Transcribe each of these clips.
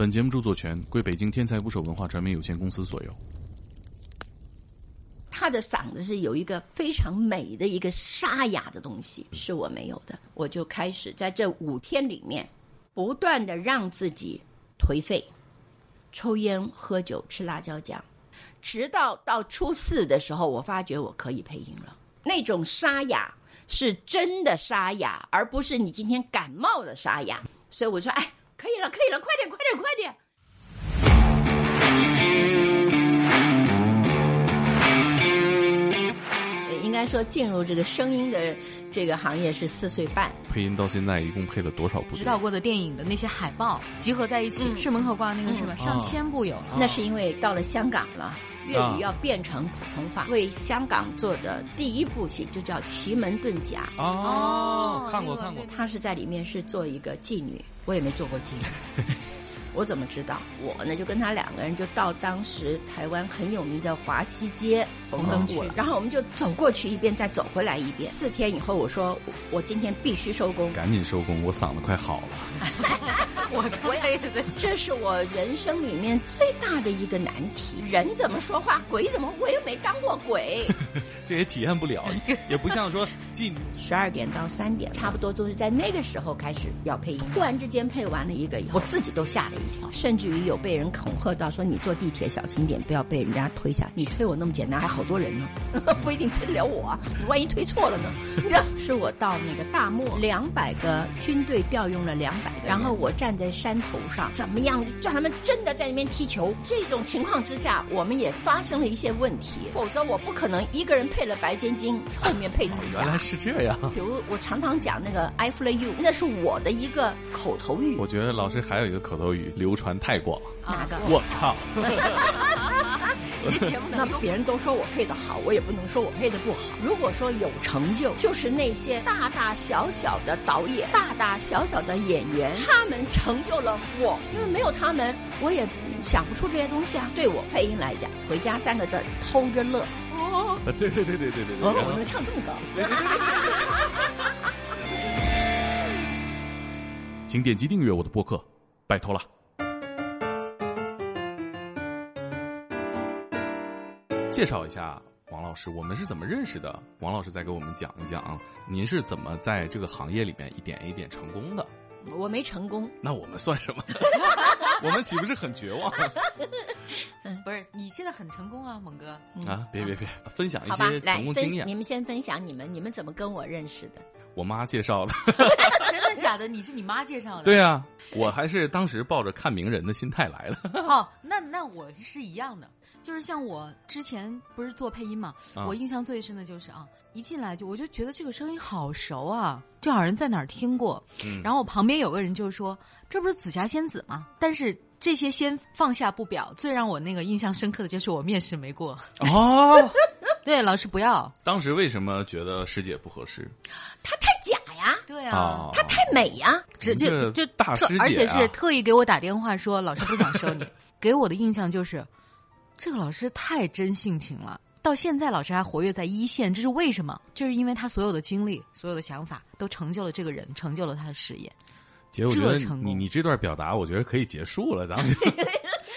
本节目著作权归北京天才捕手文化传媒有限公司所有。他的嗓子是有一个非常美的一个沙哑的东西，是我没有的。我就开始在这五天里面，不断的让自己颓废，抽烟、喝酒、吃辣椒酱，直到到初四的时候，我发觉我可以配音了。那种沙哑是真的沙哑，而不是你今天感冒的沙哑。所以我说，哎，可以了，可以了，快点，快点，快点。呃应该说，进入这个声音的这个行业是四岁半。配音到现在一共配了多少部？指导过的电影的那些海报集合在一起，是门口挂那个是吧？上千部有了。那是因为到了香港了，粤语要变成普通话。为香港做的第一部戏就叫《奇门遁甲》，哦，看过看过。她是在里面是做一个妓女，我也没做过妓女。我怎么知道？我呢就跟他两个人就到当时台湾很有名的华西街红灯区然后我们就走过去一遍，再走回来一遍。四天以后，我说我我今天必须收工，赶紧收工，我嗓子快好了。我我也对，这是我人生里面最大的一个难题。人怎么说话，鬼怎么，我又没当过鬼。这也体验不了，也不像说进十二点到三点，差不多都是在那个时候开始要配音。突然之间配完了一个以后，我自己都吓了甚至于有被人恐吓到说：“你坐地铁小心点，不要被人家推下。你推我那么简单，还好多人呢，不一定推得了我。你万一推错了呢？”你知道，是我到那个大漠，两百个军队调用了两百个，然后我站在山头上，怎么样叫他们真的在那边踢球？这种情况之下，我们也发生了一些问题，否则我不可能一个人配了白尖晶，后面配紫霞。原来是这样。比如我常常讲那个 I fly you，那是我的一个口头语。我觉得老师还有一个口头语流传太广。哪个？我靠！你 这节目那别人都说我配的好，我也不能说我配的不好。如果说有成就，就是那些大大小小的导演、大大小小的演员，他们成就了我。因为没有他们，我也想不出这些东西啊。对我配音来讲，回家三个字儿偷着乐。哦，对对对对对对对。哦，我能唱这么高。请点击订阅我的播客，拜托了。介绍一下王老师，我们是怎么认识的？王老师再给我们讲一讲啊，您是怎么在这个行业里面一点一点成功的？我没成功，那我们算什么？我们岂不是很绝望 不是你现在很成功啊，猛哥。啊？别别别，分享一些，成功经验你。们先分享你们你们怎么跟我认识的？我妈介绍的。真的假的？你是你妈介绍的？对啊，我还是当时抱着看名人的心态来的。哦，那那我是一样的，就是像我之前不是做配音嘛，啊我印象最深的就是啊，一进来就我就觉得这个声音好熟啊，就好像在哪儿听过。嗯然后我旁边有个人就说：“这不是紫霞仙子吗？”但是这些先放下不表，最让我那个印象深刻的就是我面试没过。哦，对，老师不要。当时为什么觉得师姐不合适？她太假呀，对啊。啊，他太美呀。这这这就就大师姐而且是特意给我打电话说老师不想收你，给我的印象就是这个老师太真性情了。到现在老师还活跃在一线，这是为什么？就是因为他所有的经历、所有的想法都成就了这个人，成就了他的事业。姐，我觉得你你这段表达，我觉得可以结束了，咱们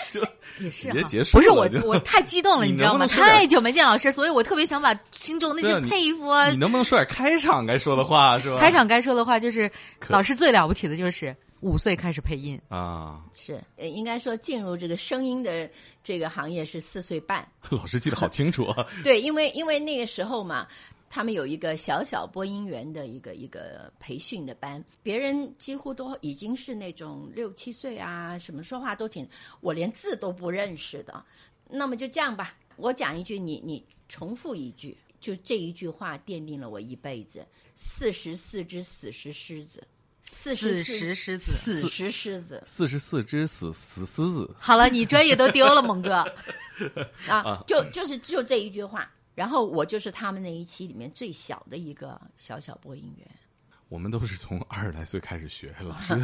就 就也是直接哈结束不是我我太激动了，你你知道吗？太久没见老师，所以我特别想把心中那些佩服啊你能不能说点开场该说的话是吧？开场该说的话，就是老师最了不起的就是五岁开始配音。啊，是，呃，应该说进入这个声音的这个行业是四岁半。老师记得好清楚啊。对，因为因为那个时候嘛，他们有一个小小播音员的一个一个培训的班，别人几乎都已经是那种六七岁啊，什么说话都挺，我连字都不认识的。那么就这样吧，我讲一句，你你重复一句，就这一句话奠定了我一辈子。四十四只死石狮子，四十狮子死石狮子四十四只死死狮子，好了，你专业都丢了，猛哥。啊，就就是就这一句话。然后我就是他们那一期里面最小的一个小小播音员。我们都是从二十来岁开始学，老师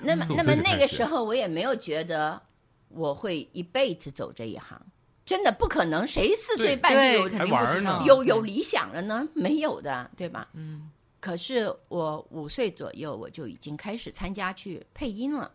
那么那么那个时候我也没有觉得我会一辈子走这一行，真的不可能，谁四岁半就，有肯定不知道。有有理想了呢？没有的，对吧？嗯，可是我五岁左右我就已经开始参加去配音了。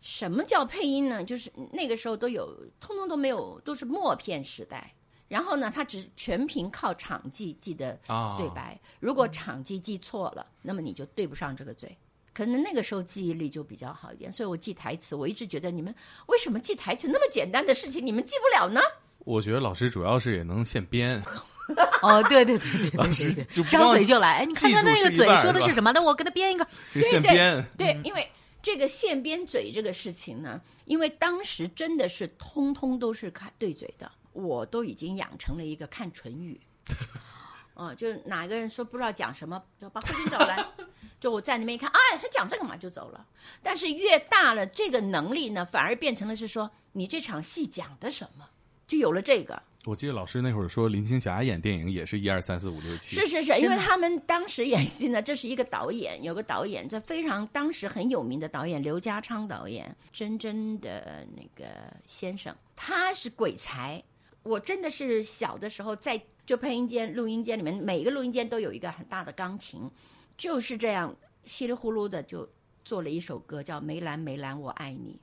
什么叫配音呢？就是那个时候都有，通通都没有，都是默片时代。然后呢，他只全凭靠场记记得啊，对白。如果场记记错了，那么你就对不上这个嘴。可能那个时候记忆力就比较好一点，所以我记台词，我一直觉得你们为什么记台词那么简单的事情，你们记不了呢？我觉得老师主要是也能现编，哦，对对对对对老师对张嘴就来。哎，你看他那个嘴说的是什么？那我给他编一个。这现编，对，因为这个现编嘴这个事情呢，因为当时真的是通通都是看对嘴的，我都已经养成了一个看唇语。嗯，就哪个人说不知道讲什么，就把慧君找来，就我在那边一看，哎，他讲这个嘛就走了。但是越大了，这个能力呢，反而变成了是说你这场戏讲的什么，就有了这个。我记得老师那会儿说林青霞演电影也是一二三四五六七，是是是，因为他们当时演戏呢，这是一个导演，有个导演，这非常当时很有名的导演刘家昌导演，真真的那个先生，他是鬼才。我真的是小的时候在就配音间、录音间里面，每个录音间都有一个很大的钢琴，就是这样稀里呼噜的就做了一首歌，叫《梅兰梅兰我爱你》。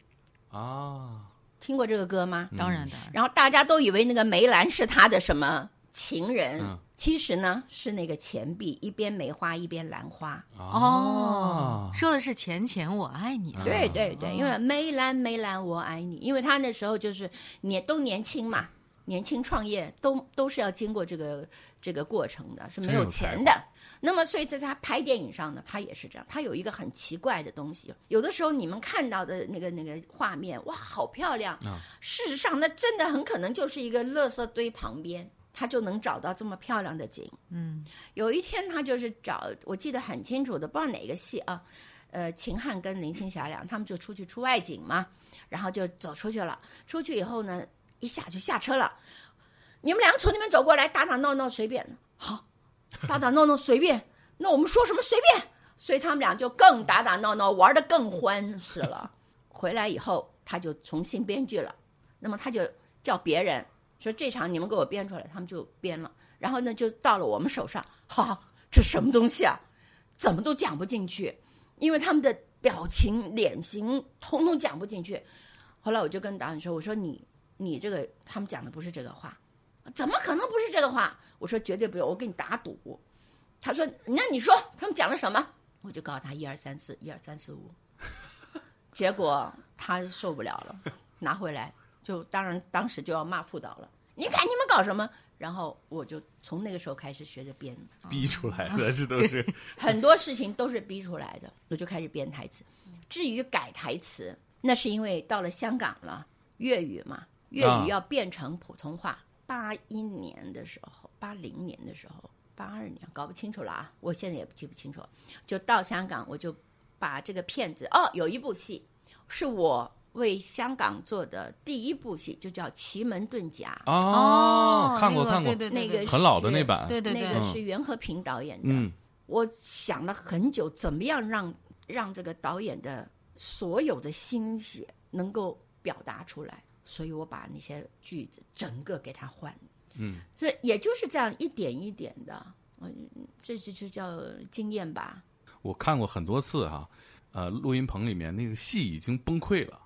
啊，听过这个歌吗？当然的然，然后大家都以为那个梅兰是他的什么情人，嗯。其实呢是那个钱币，一边梅花一边兰花。哦，说的是钱钱我爱你。啊。对对对，因为梅兰梅兰我爱你，因为他那时候就是年都年轻嘛，年轻创业都都是要经过这个这个过程的，是没有钱的。那么，所以在他拍电影上呢，他也是这样。他有一个很奇怪的东西，有的时候你们看到的那个那个画面，哇，好漂亮。啊事实上，那真的很可能就是一个垃圾堆旁边，他就能找到这么漂亮的景。嗯，有一天，他就是找，我记得很清楚的，不知道哪个戏啊，呃，秦汉跟林青霞俩，他们就出去出外景嘛，然后就走出去了。出去以后呢，一下就下车了。你们两个从那边走过来，打打闹闹随便，好，打打闹闹随便。那我们说什么随便？所以他们俩就更打打闹闹，玩的更欢实了。回来以后，他就重新编剧了。那么他就叫别人说这场你们给我编出来，他们就编了。然后呢，就到了我们手上，哈，这什么东西啊？怎么都讲不进去，因为他们的表情、脸型通通讲不进去。后来我就跟导演说：“我说你你这个他们讲的不是这个话，怎么可能不是这个话？”我说：“绝对不用，我跟你打赌。”他说：“那你说他们讲了什么？”我就告诉他一二三四，一二三四五。结果他受不了了，拿回来就当然当时就要骂副导了。你看你们搞什么？然后我就从那个时候开始学着编，逼出来的，这都是很多事情都是逼出来的，我就开始编台词。至于改台词，那是因为到了香港了，粤语嘛，粤啊语要变成普通话。八一年的时候，八零年的时候，八二年搞不清楚了啊，我现在也记不清楚。就到香港，我就把这个片子哦，有一部戏是我为香港做的第一部戏，就叫《奇门遁甲》。哦，看过那个看过，对对对对那个很老的那版，对对对那个是袁和平导演的。嗯，我想了很久，怎么样让让这个导演的所有的心血能够表达出来，所以我把那些句子整个给他换。嗯，所以也就是这样一点一点的，嗯，这就就叫经验吧。我看过很多次哈、呃，录音棚里面那个戏已经崩溃了。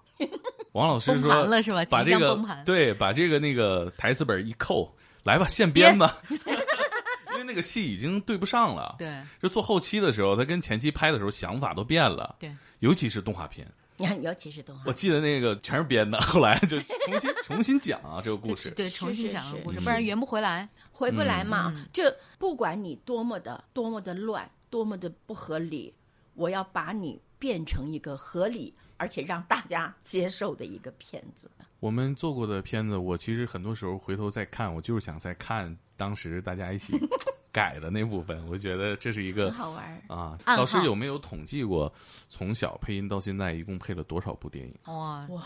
王老师 崩说盘了是吧？把这个。对，把这个那个台词本一扣，来吧，现编吧。因为那个戏已经对不上了，对就做后期的时候，他跟前期拍的时候想法都变了，对，尤其是动画片，你看，尤其是动画我，记得那个全是编的，后来就重新重新讲啊这个故事，对，重新讲个故事，不然圆不回来。回不来嘛。嗯就不管你多么的多么的乱，多么的不合理，我要把你变成一个合理而且让大家接受的一个片子。我们做过的片子，我其实很多时候回头再看，我就是想再看当时大家一起改的那部分，我觉得这是一个很好玩儿。啊。老师有没有统计过，从小配音到现在一共配了多少部电影？哇哇，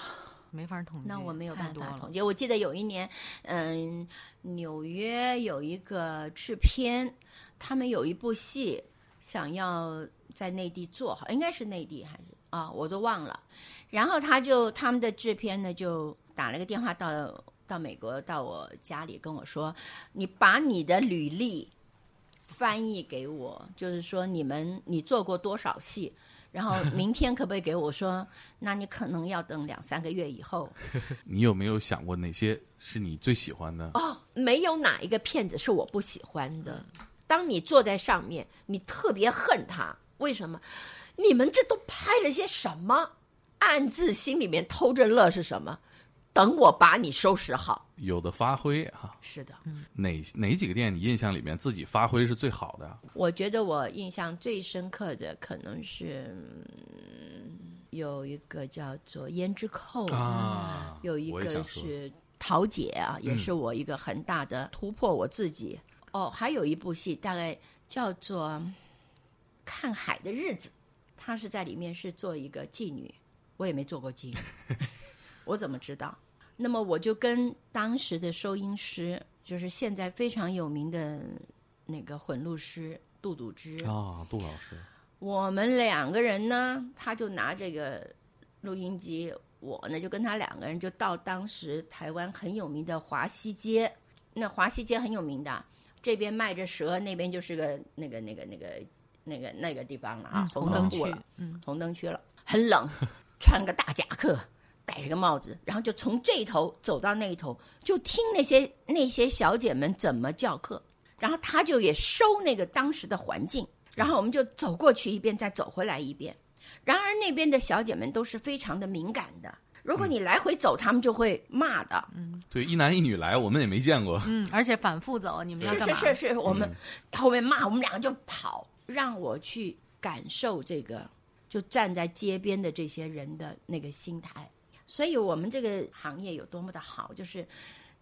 没法统计，那我没有办法统。计。我记得有一年，嗯，纽约有一个制片，他们有一部戏想要在内地做，好应该是内地还是啊，我都忘了。然后他就他们的制片呢就打了个电话到到美国到我家里跟我说，你把你的履历翻译给我，就是说你们你做过多少戏。然后明天可不可以给我说？那你可能要等两三个月以后。你有没有想过哪些是你最喜欢的？哦，没有哪一个片子是我不喜欢的。当你坐在上面，你特别恨他，为什么？你们这都拍了些什么？暗自心里面偷着乐是什么？等我把你收拾好。有的发挥哈，是的，哪哪几个店你印象里面自己发挥是最好的？我觉得我印象最深刻的可能是、嗯有一个叫做胭脂扣啊有一个是桃姐啊，也是我一个很大的突破我自己。哦，还有一部戏大概叫做《看海的日子》，她是在里面是做一个妓女，我也没做过妓女，我怎么知道？那么我就跟当时的收音师，就是现在非常有名的那个混录师杜笃之，啊，杜老师，我们两个人呢，他就拿这个录音机，我呢就跟他两个人就到当时台湾很有名的华西街，那华西街很有名的，这边卖着蛇，那边就是个那个那个那个那个那个地方了啊，嗯红灯区了，嗯，红灯区了，很冷，穿个大夹克，戴着个帽子，然后就从这头走到那一头，就听那些那些小姐们怎么教课，然后他就也收那个当时的环境，然后我们就走过去一遍，再走回来一遍。然而那边的小姐们都是非常的敏感的，如果你来回走，他们就会骂的。嗯对，一男一女来，我们也没见过。嗯，而且反复走，你们要是干嘛？是是是，我们后面骂，我们两个就跑，让我去感受这个，就站在街边的这些人的那个心态。所以我们这个行业有多么的好，就是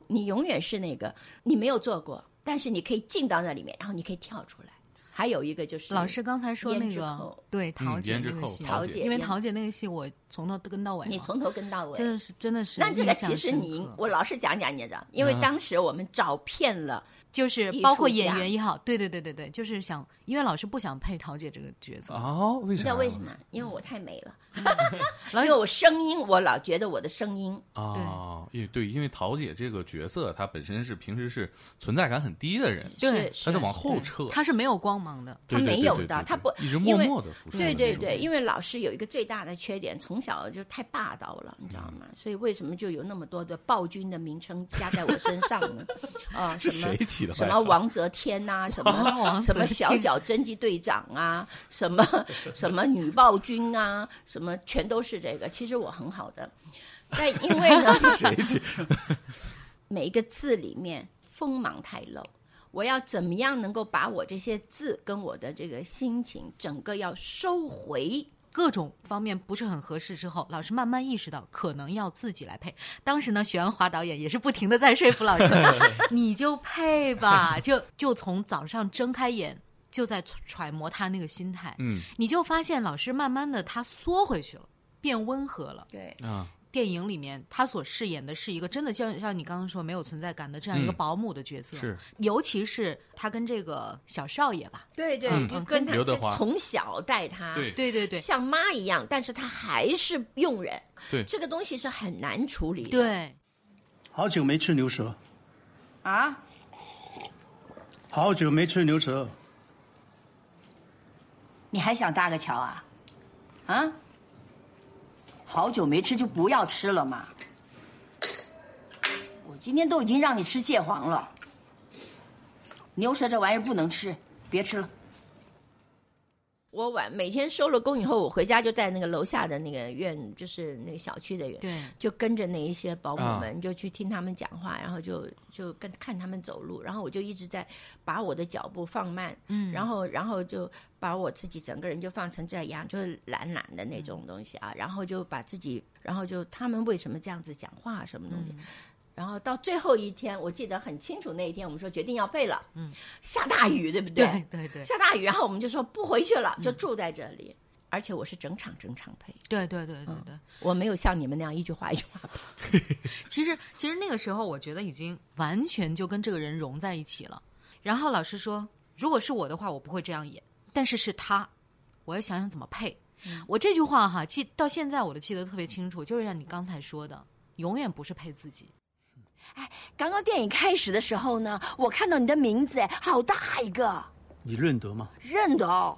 你永远是那个你没有做过，但是你可以进到那里面，然后你可以跳出来。还有一个就是老师刚才说那个对桃姐那个戏，桃姐因为胭桃姐那个戏我从头跟到尾，你从头跟到尾，真的是真的是那这个其实深你我老实讲讲，你知道，因为嗯。当时我们找遍了，就是包括演员也好，对对对对对，就是想，因为老师不想配桃姐这个角色，哦，为你知？道为什么？因为我太美了，老因为我声音，我老觉得我的声音啊？因为对，因为桃姐这个角色，她本身是平时是存在感很低的人，对是她是往后撤，她是没有光芒的，她没有的她不一直默默的付出。对对对，因为老师有一个最大的缺点，从小就太霸道了，你知道嗯吗？所以为什么就有那么多的暴君的名称加在我身上呢？啊，是什么谁起的什么王泽天呐、什么 什么小脚侦缉队长啊，什么什么女暴君啊，什么全都是这个。其实我很好的，但因为呢，谁？每一个字里面锋芒太露。我要怎么样能够把我这些字跟我的这个心情整个要收回？各种方面不是很合适之后，老师慢慢意识到可能要自己来配。当时呢，许鞍华导演也是不停的在说服老师，你就配吧，就就从早上睁开眼就在揣摩他那个心态，嗯。你就发现老师慢慢的他缩回去了，变温和了。对，啊，电影里面他所饰演的是一个真的像像你刚刚说没有存在感的这样一个嗯保姆的角色，是尤其是他跟这个小少爷吧，对对，嗯跟他从小带他，对对对对像妈一样，但是他还是佣人。对这个东西是很难处理的。对，好久没吃牛舌，啊，好久没吃牛舌。你还想搭个桥啊？啊？好久没吃就不要吃了嘛。我今天都已经让你吃蟹黄了，牛舌这玩意儿不能吃，别吃了。我晚每天收了工以后，我回家就在那个楼下的那个院，就是那个小区的院，对。就跟着那一些保姆啊。们，就去听他们讲话，然后就就跟看他们走路，然后我就一直在把我的脚步放慢，嗯。然后然后就把我自己整个人就放成这样，就是懒懒的那嗯种东西啊，然后就把自己，然后就他们为什么这样子讲话，什么东西。嗯然后到最后一天，我记得很清楚，那一天我们说决定要背了，嗯，下大雨，对不对？对对对下大雨，然后我们就说不回去了，就住在这里。而且我是整场整场配，对对对对对。我没有像你们那样一句话一句话。其实其实那个时候，我觉得已经完全就跟这个人融在一起了。然后老师说，如果是我的话，我不会这样演，但是是他，我要想想怎么配。我这句话哈，记到现在我都记得特别清楚，就是像你刚才说的，永远不是配自己。刚刚电影开始的时候呢，我看到你的名字，哎，好大一个，你认得吗？认得哦。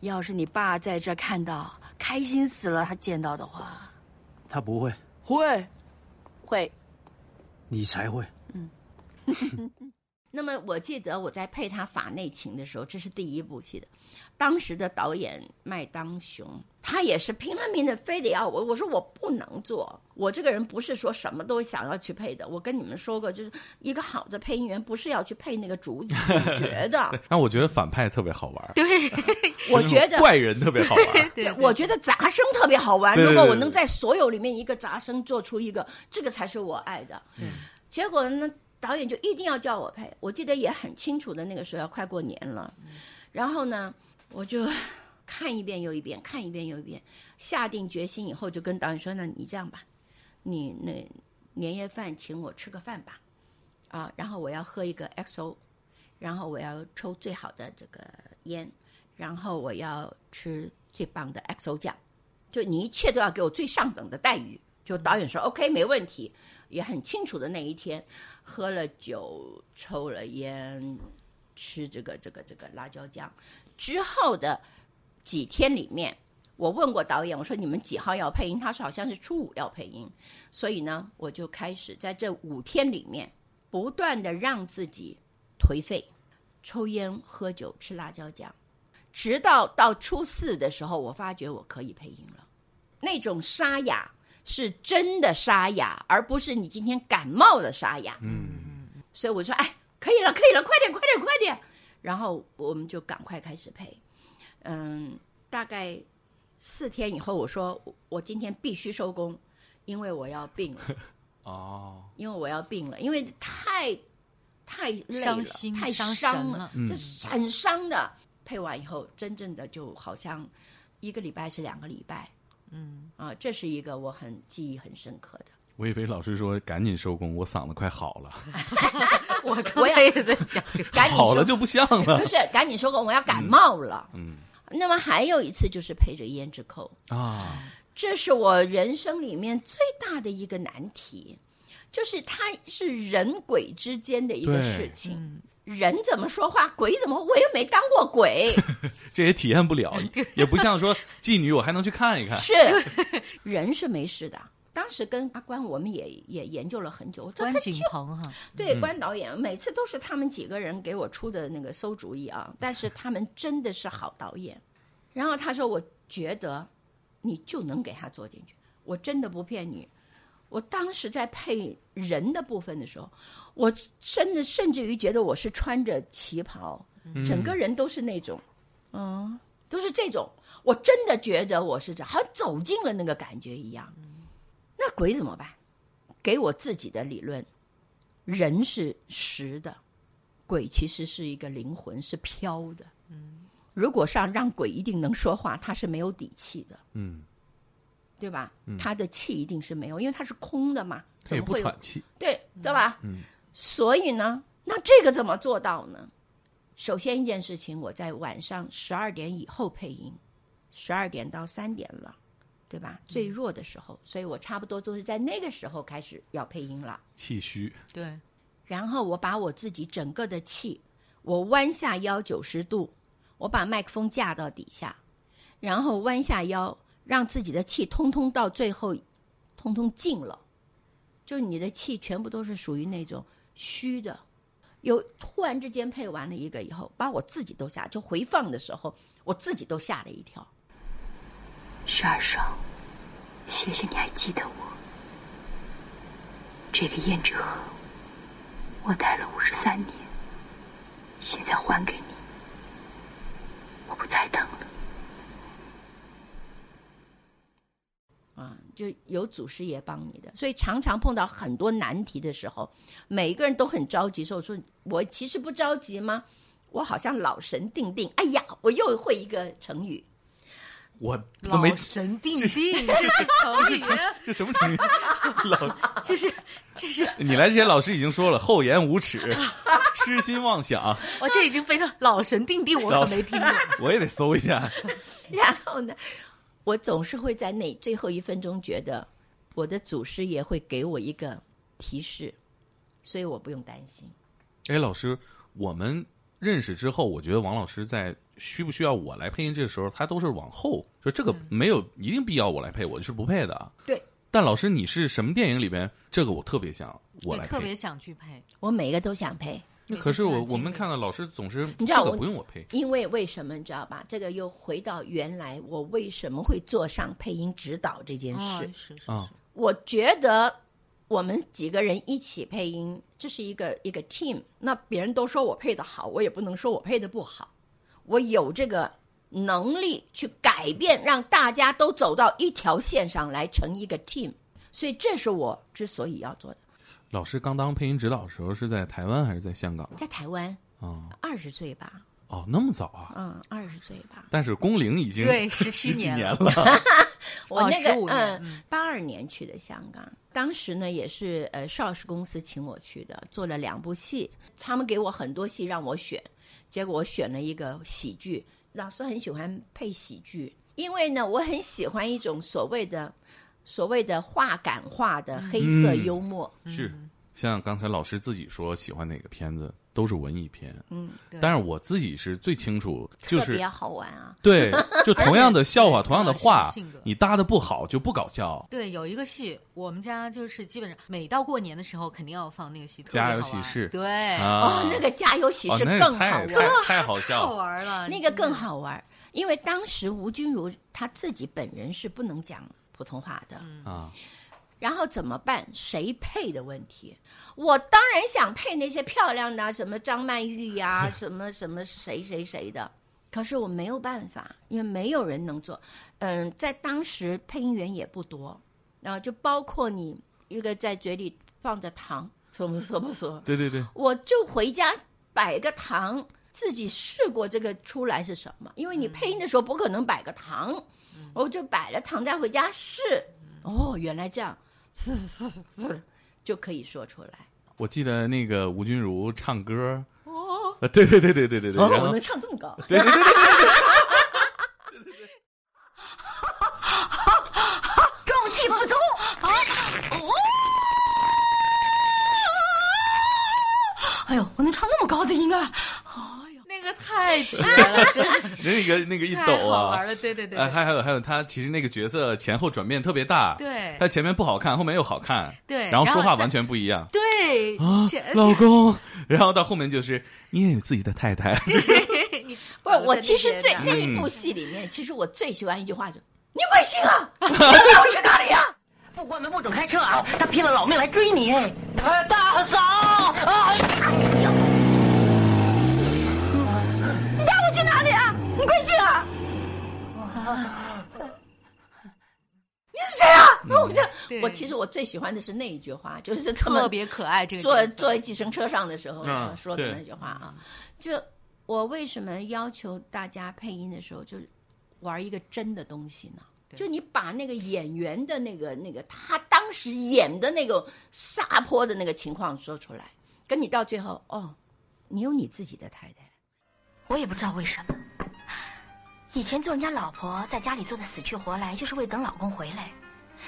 要是你爸在这看到，开心死了。他见到的话，他不会，会，会。你才会。那么我记得我在配他法内情的时候，这是第一部戏的。当时的导演麦当雄，他也是拼了命的，非得要我。我说我不能做，我这个人不是说什么都想要去配的。我跟你们说过，就是一个好的配音员不是要去配那个主主角的。但我觉得反派特别好玩，对，我觉得怪人特别好玩。对，我觉得杂声特别好玩。如果我能在所有里面一个杂声做出一个，这个才是我爱的。嗯结果呢，导演就一定要叫我配。我记得也很清楚的，那个时候要快过年了，然后呢，我就看一遍又一遍，看一遍又一遍，下定决心以后，就跟导演说：“那你这样吧，你那年夜饭请我吃个饭吧，啊，然后我要喝一个 XO，然后我要抽最好的这个烟，然后我要吃最棒的 XO 酱，就你一切都要给我最上等的待遇。”就导演说 OK 没问题，也很清楚的那一天，喝了酒，抽了烟，吃这个这个这个辣椒酱之后的几天里面，我问过导演，我说你们几号要配音？他说好像是初五要配音，所以呢，我就开始在这五天里面不断的让自己颓废，抽烟、喝酒、吃辣椒酱，直到到初四的时候，我发觉我可以配音了，那种沙哑。是真的沙哑，而不是你今天感冒的沙哑。嗯，所以我说，哎，可以了，可以了，快点，快点，快点。然后我们就赶快开始配。嗯，大概四天以后，我说我今天必须收工，因为我要病了。哦，因为我要病了，因为太太累了，伤心太伤伤了嗯这是很伤的。配完以后，真正的就好像一个礼拜是两个礼拜。嗯，啊，这是一个我很记忆很深刻的。我以为老师说赶紧收工，我嗓子快好了，我刚才也在想，赶紧好了就不像了不。是，赶紧收工，我要感冒了。嗯那么还有一次就是陪着胭脂扣，啊，这是我人生里面最大的一个难题，就是它是人鬼之间的一个事情。人怎么说话，鬼怎么，我又没当过鬼，这也体验不了，也不像说妓女，我还能去看一看。是 人是没事的。当时跟阿关，我们也也研究了很久。这关锦鹏哈，对关导演，每次都是他们几个人给我出的那个馊主意啊，但是他们真的是好导演。然后他说：“我觉得你就能给他做进去，我真的不骗你。我当时在配人的部分的时候，我甚至甚至于觉得我是穿着旗袍，整个人都是那种，嗯，都是这种。我真的觉得我是这，好像走进了那个感觉一样。那鬼怎么办？给我自己的理论，人是实的，鬼其实是一个灵魂，是飘的。嗯，如果上让鬼一定能说话，他是没有底气的，嗯，对吧？他的气一定是没有，因为他是空的嘛，他也怎么会有不喘气。对对吧？嗯，所以呢，那这个怎么做到呢？首先一件事情，我在晚上十二点以后配音，十二点到三点了，对吧？最弱的时候，所以我差不多都是在那个时候开始要配音了。气虚，对，然后我把我自己整个的气，我弯下腰九十度，我把麦克风架到底下，然后弯下腰，让自己的气通通到最后，通通尽了，就你的气全部都是属于那种虚的。有突然之间配完了一个以后，把我自己都吓，就回放的时候，我自己都吓了一跳。十二少，谢谢你还记得我。这个胭脂盒，我戴了五十三年，现在还给你，我不再等了。啊，就有祖师爷帮你的，所以常常碰到很多难题的时候，每一个人都很着急。说：“我说我其实不着急吗？我好像老神定定。哎呀，我又会一个成语，我都没老神定定，这是成语，这什么成语？老，这是这是你来之前老师已经说了，厚颜无耻，痴心妄想，我这已经非常老神定定，我可没听过。我也得搜一下。然后呢，我总是会在那最后一分钟觉得我的祖师爷会给我一个提示，所以我不用担心。哎，老师，我们认识之后，我觉得王老师在需不需要我来配音这个时候，他都是往后就这个没有一定必要我来配，我就是不配的。对。但老师，你是什么电影里边？这个我特别想我来配，特别想去配。我每一个都想配，可是我我们看到老师总是这个你知道我不用我配，因为为什么你知道吧？这个又回到原来我为什么会做上配音指导这件哦事。是是啊是，我觉得我们几个人一起配音，这是一个一个 team。那别人都说我配的好，我也不能说我配的不好。我有这个能力去改变，让大家都走到一条线上来，成一个 team。所以这是我之所以要做的。老师刚当配音指导的时候是在台湾还是在香港在台湾啊？二十岁吧，哦，那么早啊！嗯，二十岁吧。但是工龄已经对十17几年了年了。哦 我那个15年嗯，八二年去的香港，当时呢也是呃邵氏公司请我去的，做了两部戏，他们给我很多戏让我选，结果我选了一个喜剧。老师很喜欢配喜剧，因为呢我很喜欢一种所谓的所谓的话感化的黑色嗯幽默。是，像刚才老师自己说喜欢哪个片子，都是文艺片。嗯，但是我自己是最清楚，就是特别好玩啊！对，就同样的笑话，同样的话性格，你搭的不好就不搞笑。对，有一个戏，我们家就是基本上每到过年的时候，肯定要放那个戏，特别家有喜事对，啊，哦，那个家有喜事更好太玩。太太好笑好。玩了，那个更 好玩，因为当时吴君如她自己本人是不能讲普通话的，啊！然后怎么办？谁配的问题？我当然想配那些漂亮的啊，什么张曼玉呀、什么什么谁谁谁的。可是我没有办法，因为没有人能做。嗯，在当时配音员也不多，然后就包括你一个在嘴里放着糖，说不说不说？对对对，我就回家摆个糖，自己试过这个出来是什么，因为你配音的时候不可能摆个糖，我就摆了糖再回家试。哦，原来这样，就可以说出来。我记得那个吴君如唱歌，哦，对对对对对对对，哦，我能唱这么高？对对对对对中气不足啊！哎呦，我能唱那么高的音啊！太绝 了，真的，那个那个一抖啊。好玩，了，对对对还还有还有，他其实那个角色前后转变特别大，对。他前面不好看，后面又好看，对，然后说话完全不一样。对啊，老公，然后到后面就是你也有自己的太太，你不是，我其实最那那一部戏里面，其实我最喜欢一句话就：“你贵姓啊！你带我去哪里呀、不关门不准开车啊！他拼了老命来追你。哎，大嫂，哎呀，你贵姓啊？你是谁啊？”我就我其实我最喜欢的是那一句话，就是这特别可爱，这个坐坐在计程车上的时候、说的那句话啊，就我为什么要求大家配音的时候就玩一个真的东西呢？就你把那个演员的那个那个他当时演的那个撒泼的那个情况说出来，跟你到最后哦，你有你自己的太太，我也不知道为什么，以前做人家老婆，在家里做的死去活来，就是为等老公回来。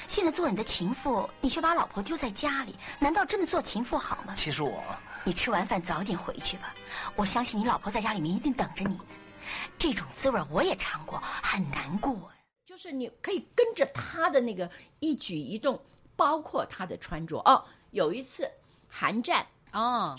现在做你的情妇，你却把老婆丢在家里，难道真的做情妇好吗？其实我你吃完饭早点回去吧，我相信你老婆在家里面一定等着你呢。这种滋味我也尝过，很难过。就是你可以跟着他的那个一举一动，包括他的穿着。哦，有一次寒战，哦，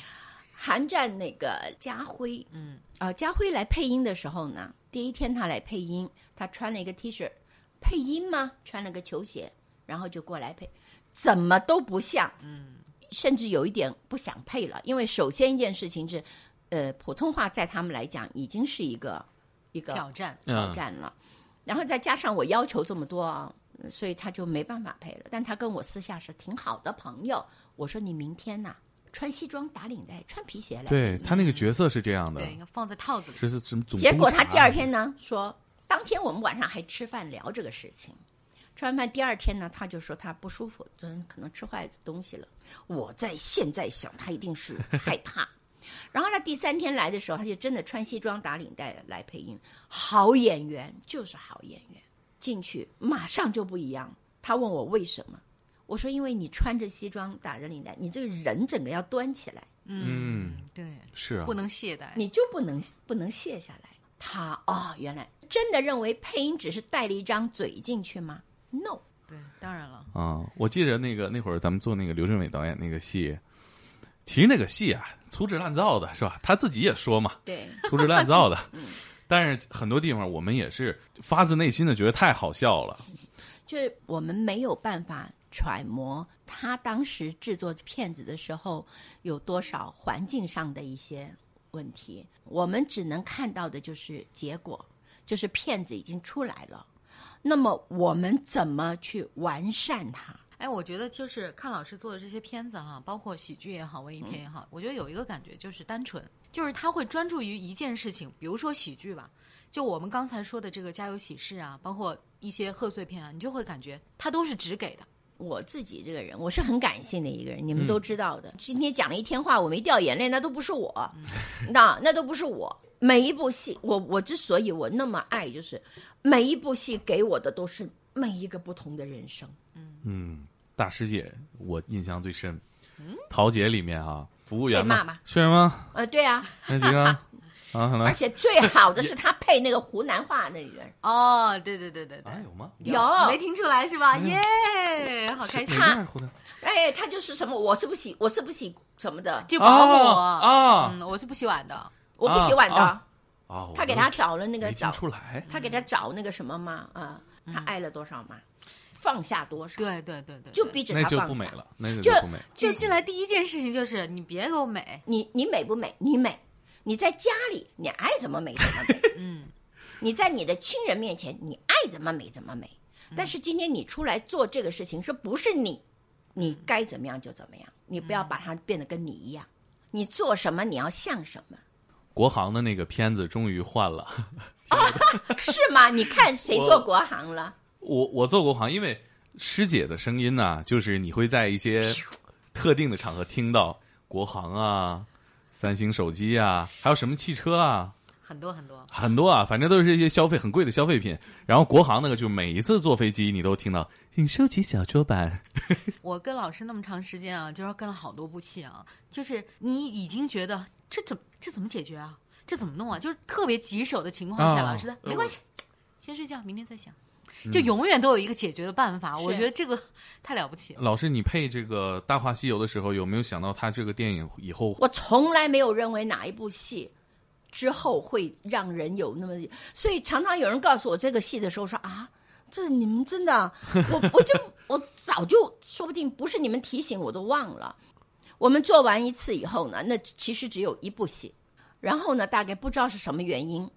韩战那个家辉，嗯，啊，家辉来配音的时候呢，第一天他来配音，他穿了一个 T 恤，配音吗？穿了个球鞋，然后就过来配，怎么都不像，嗯，甚至有一点不想配了，因为首先一件事情是，呃，普通话在他们来讲已经是一个一个挑战，挑战了，然后再加上我要求这么多啊，所以他就没办法配了。但他跟我私下是挺好的朋友，我说你明天呐、穿西装打领带，穿皮鞋来。对他那个角色是这样的对，，放在套子里。这是什么？结果他第二天，呢说，当天我们晚上还吃饭聊这个事情。吃完饭第二天呢，他就说他不舒服，真可能吃坏东西了。我在现在想，他一定是害怕。然后他第三天来的时候，他就真的穿西装打领带来配音，好演员就是好演员，进去马上就不一样。他问我为什么，我说因为你穿着西装打着领带，你这个人整个要端起来，嗯，对，是啊不，能懈怠。你就不能不能卸下来。他哦，原来真的认为配音只是带了一张嘴进去吗？No，对，当然了，啊，我记着那个那会儿咱们做那个刘镇伟导演那个戏，其实那个戏啊粗制滥造的是吧？他自己也说嘛，对，粗制滥造的。但是很多地方我们也是发自内心的觉得太好笑了。就是我们没有办法揣摩他当时制作片子的时候有多少环境上的一些问题，我们只能看到的就是结果，就是片子已经出来了。那么我们怎么去完善它？哎，我觉得就是看老师做的这些片子哈，包括喜剧也好，文艺片也好，我觉得有一个感觉就是单纯，就是他会专注于一件事情，比如说喜剧吧，就我们刚才说的这个《家有喜事》啊，包括一些贺岁片啊，你就会感觉他都是只给的。我自己这个人，我是很感性的一个人，你们都知道的。今天讲了一天话，我没掉眼泪，那都不是我，那那都不是我。每一部戏，我我之所以我那么爱，就是每一部戏给我的都是每一个不同的人生。嗯，大师姐我印象最深，桃姐里面啊，服务员嘛被骂吗，是吗？呃，对啊，那几个而且最好的是他配那个湖南话那个人，哦，对对对对对，啊有吗？有没听出来是吧？耶，好开心。哪！个湖南？哎，他就是什么，我是不洗，我是不洗什么的，就保姆。啊啊。嗯，我是不洗碗的。我不洗碗的。啊他给他找了那个听找，出来，他给他找那个什么嘛，啊，他爱了多少嘛，放下多少，对对对对，就逼着那他放下。就不美了，那个就不美。就进来第一件事情就是你别给我美，你你美不美？你美，你在家里你爱怎么美怎么美，嗯，你在你的亲人面前你爱怎么美怎么美。但是今天你出来做这个事情，是不是你？你该怎么样就怎么样，你不要把它变得跟你一样。你做什么，你要像什么，国航的那个片子终于换了，是吗？你看谁做国航了？我我做国航，因为师姐的声音呢，就是你会在一些特定的场合听到国航啊、三星手机啊，还有什么汽车啊，很多很多。很多啊，反正都是一些消费很贵的消费品。然后国航那个，就每一次坐飞机你都听到，请收起小桌板。我跟老师那么长时间啊，就是跟了好多部戏啊，就是你已经觉得这怎这怎么解决啊？这怎么弄啊？就是特别棘手的情况下，啊老师的呃没关系，先睡觉，明天再想，就永远都有一个解决的办法。我觉得这个太了不起了。老师，你配这个《大话西游》的时候，有没有想到他这个电影以后我从来没有认为哪一部戏之后会让人有那么，所以常常有人告诉我这个戏的时候说啊，这你们真的啊，我我就我早就说不定不是你们提醒我都忘了。我们做完一次以后呢，那其实只有一部戏，然后呢，大概不知道是什么原因，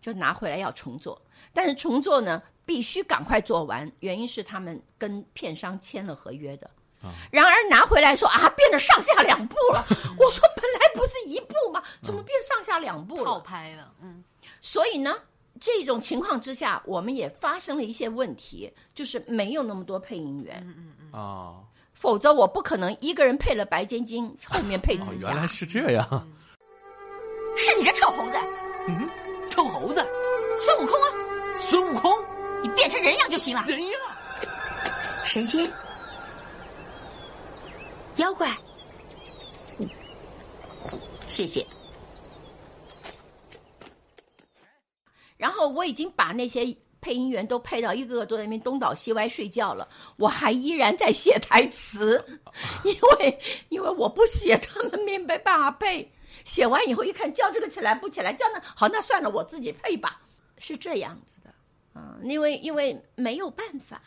就拿回来要重做。但是重做呢，必须赶快做完，原因是他们跟片商签了合约的。然而拿回来说啊，变得上下两部了。我说本来不是一部吗？怎么变上下两部套了？拍了，嗯，所以呢，这种情况之下，我们也发生了一些问题，就是没有那么多配音员。啊？否则我不可能一个人配了白晶晶，后面配哦紫原来。是这样。是你这臭猴子，嗯，臭猴子，孙悟空啊！孙悟空，你变成人样就行了。人样！神仙、妖怪，谢谢。然后我已经把那些配音员都配到一个个都在那边东倒西歪睡觉了，我还依然在写台词，因为因为我不写，他们没没办法配。写完以后一看叫这个起来不起来，叫那好那算了，我自己配吧，是这样子的，嗯，因为因为没有办法，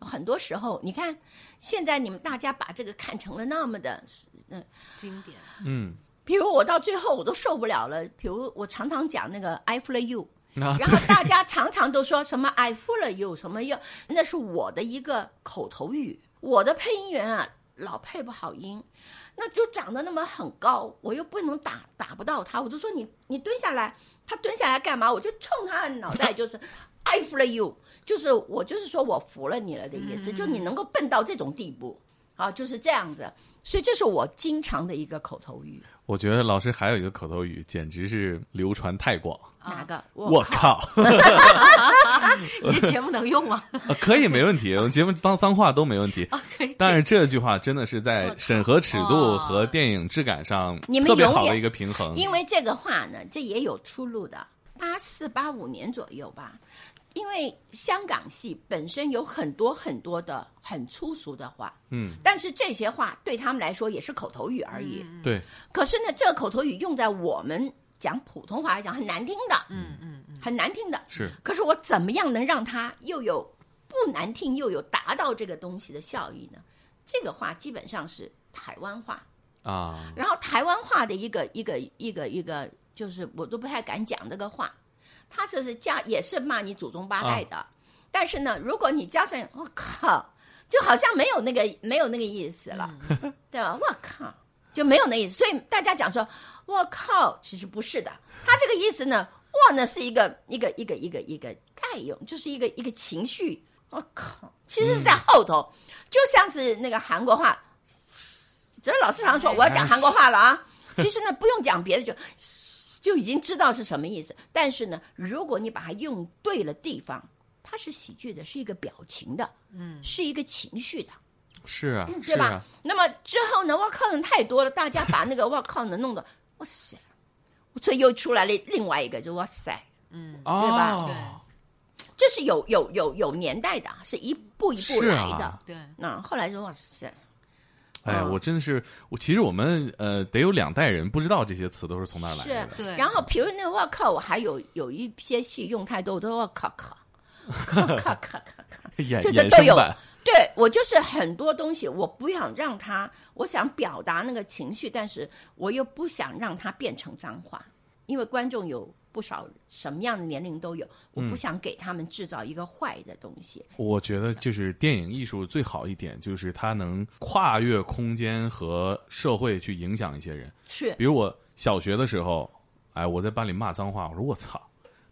很多时候你看现在你们大家把这个看成了那么的，嗯、经典。嗯，比如我到最后我都受不了了，比如我常常讲那个 I o l you。啊，然后大家常常都说什么 “I fool you” 什么又，那是我的一个口头语。我的配音员啊，老配不好音，那就长得那么很高，我又不能打打不到他，我就说你你蹲下来，他蹲下来干嘛？我就冲他的脑袋 就是 “I fool you”，就是我就是说我服了你了的意思，就你能够笨到这种地步。啊，就是这样子。所以这是我经常的一个口头语。我觉得老师还有一个口头语，简直是流传太广。哪个？我靠！你这节目能用吗？啊 可以，没问题。我们节目当脏话都没问题。啊，可以。但是这句话真的是在审核尺度和电影质感上你们特别好的一个平衡。因为这个话呢，这也有出路的。八四八五年左右吧，因为香港戏本身有很多很多的很粗俗的话，嗯，但是这些话对他们来说也是口头语而已。对，可是呢，这个口头语用在我们讲普通话来讲很难听的，嗯嗯嗯，很难听的。是。可是我怎么样能让它又有不难听，又有达到这个东西的效益呢？这个话基本上是台湾话，啊，然后台湾话的一个一个一个一个，就是我都不太敢讲这个话，它这是加也是骂你祖宗八代的，但是呢，如果你加上我靠，就好像没有那个没有那个意思了，对吧？我靠，就没有那意思，所以大家讲说我靠，其实不是的，他这个意思呢，我呢是一个一个一个一个一个概用，就是一个一个情绪，我靠，其实是在后头，就像是那个韩国话。只是老师常说我要讲韩国话了啊，其实呢不用讲别的就就已经知道是什么意思。但是呢，如果你把它用对了地方，它是喜剧的，是一个表情的，嗯，是一个情绪的，是啊，对吧？啊，那么之后呢，我靠人太多了，大家把那个我靠呢弄得哇塞，所以又出来了另外一个，就哇塞，嗯，对吧？哦对。这是有有有有年代的，是一步一步来的。啊对，那后来就哇塞，哎，嗯。我真的是，我其实我们呃得有两代人不知道这些词都是从哪儿来是的。对。然后比如那个我靠，我还有有一些戏用太多，我都我靠 靠，靠靠靠靠这这都有衍生版对我就是很多东西，我不想让他，我想表达那个情绪，但是我又不想让他变成脏话，因为观众有不少什么样的年龄都有，我嗯不想给他们制造一个坏的东西。我觉得就是电影艺术最好一点，就是它能跨越空间和社会去影响一些人。是比如我小学的时候，哎，我在班里骂脏话，我说我操，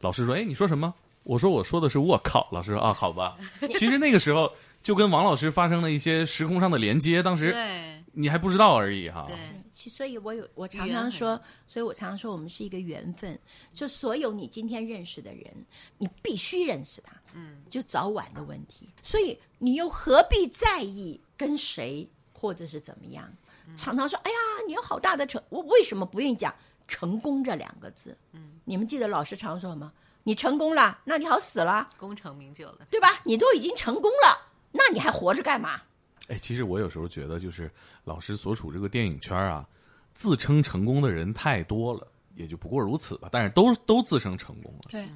老师说，哎，你说什么？我说我说的是我靠，老师说啊，好吧。其实那个时候就跟王老师发生了一些时空上的连接，当时对你还不知道而已哈。对，其所以我有我常常说，所以我常常说我们是一个缘分，就所有你今天认识的人，你必须认识他，嗯，就早晚的问题。所以你又何必在意跟谁或者是怎么样？常常说，哎呀，你有好大的成，我为什么不愿意讲成功这两个字？嗯，你们记得老师常说什么？你成功了，那你好死了，功成名就了。对吧？你都已经成功了，那你还活着干嘛？哎，其实我有时候觉得，就是老师所处这个电影圈啊，自称成功的人太多了，也就不过如此吧。但是都都自称成功了，对，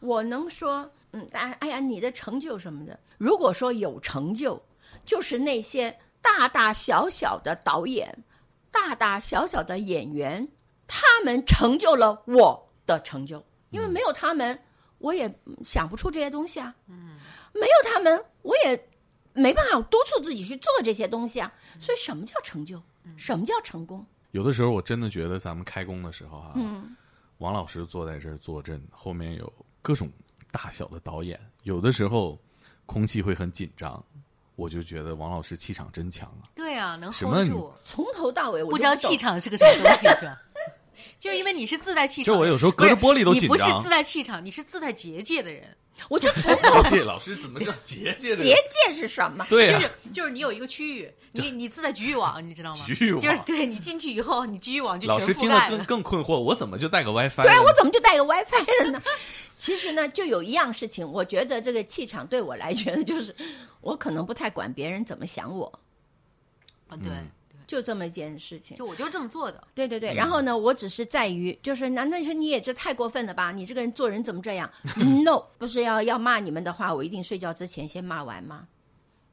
我能说，嗯，当然，哎呀，你的成就什么的，如果说有成就，就是那些大大小小的导演、大大小小的演员，他们成就了我的成就，因为没有他们，我也想不出这些东西啊。嗯，没有他们，我也没办法督促自己去做这些东西啊。所以，什么叫成就？什么叫成功？有的时候我真的觉得咱们开工的时候啊，嗯，王老师坐在这儿坐镇，后面有各种大小的导演，有的时候空气会很紧张，我就觉得王老师气场真强啊。对啊，能 hold 住，从头到尾我不知道气场是个什么东西，是吧？就是因为你是自带气场的人，这我有时候隔着玻璃都紧张你不是自带气场，你是自带结界的人。我就从头结界老师怎么叫结界的？结界是什么？对呀、就是就是你有一个区域，你你自带局域网，你知道吗？局域网就是对你进去以后，你局域网就老师全覆听了更。更困惑，我怎么就带个 WiFi？对啊，我怎么就带个 WiFi 了呢？其实呢，就有一样事情，我觉得这个气场对我来觉得就是，我可能不太管别人怎么想我，啊，对嗯对，就这么一件事情。就我就是这么做的。对对对，然后呢，我只是在于，就是难道你说你也这太过分了吧？你这个人做人怎么这样？No，不是要要骂你们的话，我一定睡觉之前先骂完吗？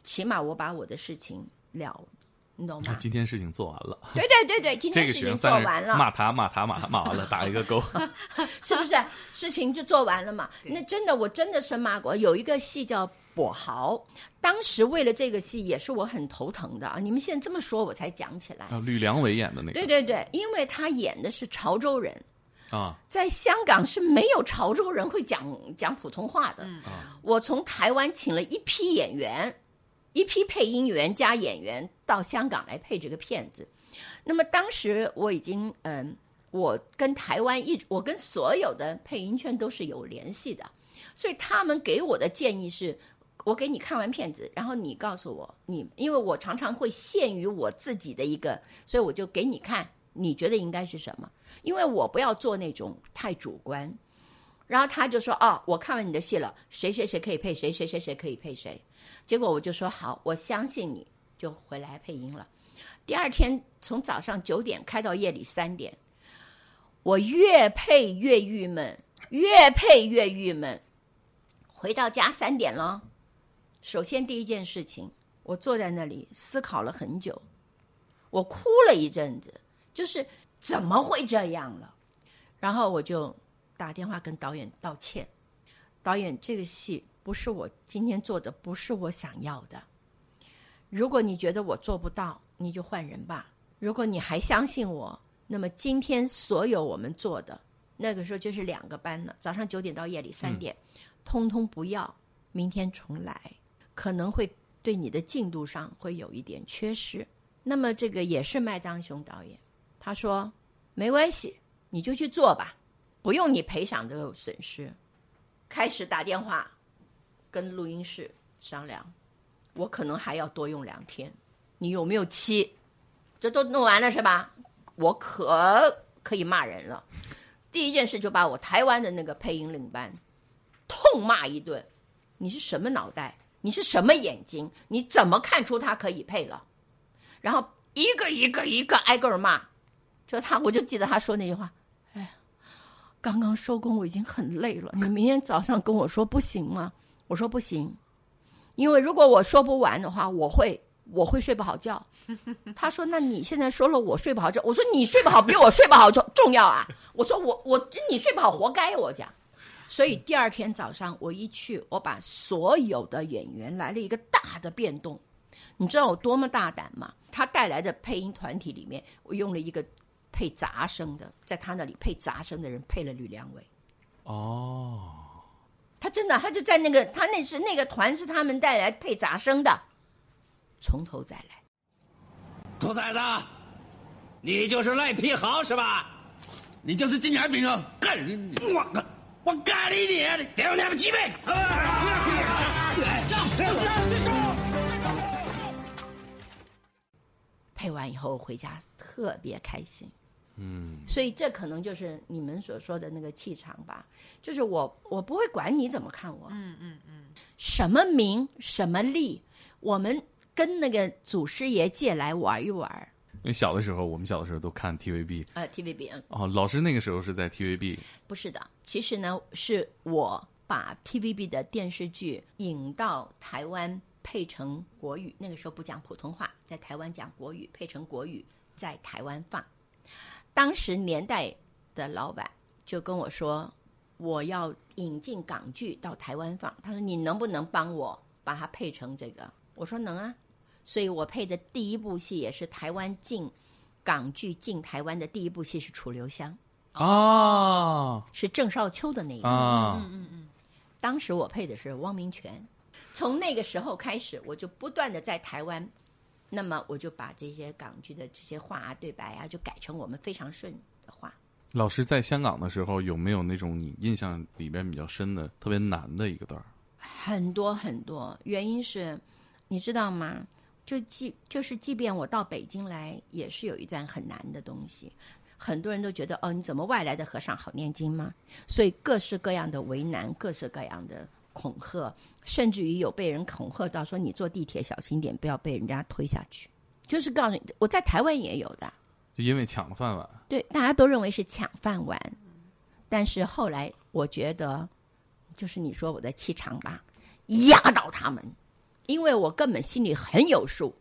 起码我把我的事情了，你懂吗？那今天事情做完了，对对对对，今天事情做完了，骂他骂他骂他骂完了，打一个勾。是不是？事情就做完了嘛？那真的，我真的是骂过。有一个戏叫《跛豪》，当时为了这个戏也是我很头疼的啊。你们现在这么说，我才讲起来。啊，吕良伟演的那个，对对对，因为他演的是潮州人，啊在香港是没有潮州人会讲讲普通话的。我从台湾请了一批演员，一批配音员加演员，到香港来配这个片子。那么当时我已经嗯，我跟台湾一，我跟所有的配音圈都是有联系的，所以他们给我的建议是。我给你看完片子，然后你告诉我你，因为我常常会限于我自己的一个，所以我就给你看，你觉得应该是什么？因为我不要做那种太主观。然后他就说：“哦，我看完你的戏了，谁谁谁可以配谁，谁谁谁可以配谁。”结果我就说：“好，我相信你，就回来配音了。”第二天从早上九点开到夜里三点，我越配越郁闷，越配越郁闷。回到家三点了。首先，第一件事情，我坐在那里思考了很久，我哭了一阵子，就是怎么会这样了？然后我就打电话跟导演道歉，导演，这个戏不是我今天做的，不是我想要的。如果你觉得我做不到，你就换人吧。如果你还相信我，那么今天所有我们做的，那个时候就是两个班了，早上九点到夜里三点，通通不要，明天重来。可能会对你的进度上会有一点缺失，那么这个也是麦当雄导演，他说没关系，你就去做吧，不用你赔偿这个损失。开始打电话跟录音室商量，我可能还要多用两天，你有没有期？这都弄完了是吧？我可可以骂人了。第一件事就把我台湾的那个配音领班痛骂一顿，你是什么脑袋？你是什么眼睛？你怎么看出他可以配了？然后一个一个一个挨个骂，就他，我就记得他说那句话：“哎，刚刚收工，我已经很累了。你明天早上跟我说不行吗？”我说不行，因为如果我说不完的话，我会我会睡不好觉。他说：“那你现在说了，我睡不好觉。”我说：“你睡不好比我睡不好重重要啊！”我说：“我我你睡不好活该。”我讲。所以第二天早上我一去，我把所有的演员来了一个大的变动。你知道我多么大胆吗？他带来的配音团体里面，我用了一个配杂声的，在他那里配杂声的人配了吕良伟。哦，他真的，他就在那个他那是那个团是他们带来配杂声的，从头再来。兔崽子，你就是赖皮豪是吧？你就是金眼饼啊！干你！我靠！我干你爹的！给我你们几倍！配完以后回家特别开心，嗯，所以这可能就是你们所说的那个气场吧。就是我，我不会管你怎么看我，嗯嗯嗯，什么名什么利，我们跟那个祖师爷借来玩一玩。因为小的时候，我们小的时候都看 TVB，呃，TVB，嗯，哦，老师那个时候是在 TVB，不是的，其实呢，是我把 TVB 的电视剧引到台湾配成国语，那个时候不讲普通话，在台湾讲国语，配成国语在台湾放。当时年代的老板就跟我说，我要引进港剧到台湾放，他说你能不能帮我把它配成这个？我说能啊。所以我配的第一部戏也是台湾进港剧进台湾的第一部戏是《楚留香》哦，是郑少秋的那一部。啊，嗯嗯嗯，当时我配的是汪明荃。从那个时候开始，我就不断的在台湾，那么我就把这些港剧的这些话啊、对白啊，就改成我们非常顺的话。老师在香港的时候有没有那种你印象里边比较深的、特别难的一个段儿？很多很多，原因是，你知道吗？就即就是，即便我到北京来，也是有一段很难的东西。很多人都觉得，哦，你怎么外来的和尚好念经吗？所以各式各样的为难，各式各样的恐吓，甚至于有被人恐吓到说，你坐地铁小心点，不要被人家推下去。就是告诉你，我在台湾也有的，就因为抢饭碗。对，大家都认为是抢饭碗，但是后来我觉得，就是你说我的气场吧，压倒他们。因为我根本心里很有数，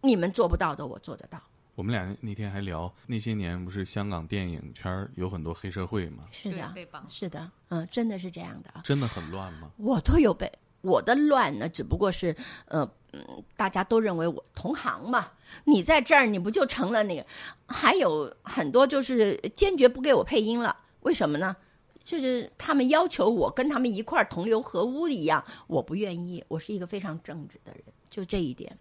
你们做不到的，我做得到。我们俩那天还聊，那些年不是香港电影圈有很多黑社会吗？是的，被绑是的，嗯，真的是这样的啊。真的很乱吗？我都有被我的乱呢，只不过是呃，嗯，大家都认为我同行嘛。你在这儿，你不就成了那个？还有很多就是坚决不给我配音了，为什么呢？就是他们要求我跟他们一块儿同流合污一样，我不愿意。我是一个非常正直的人，就这一点。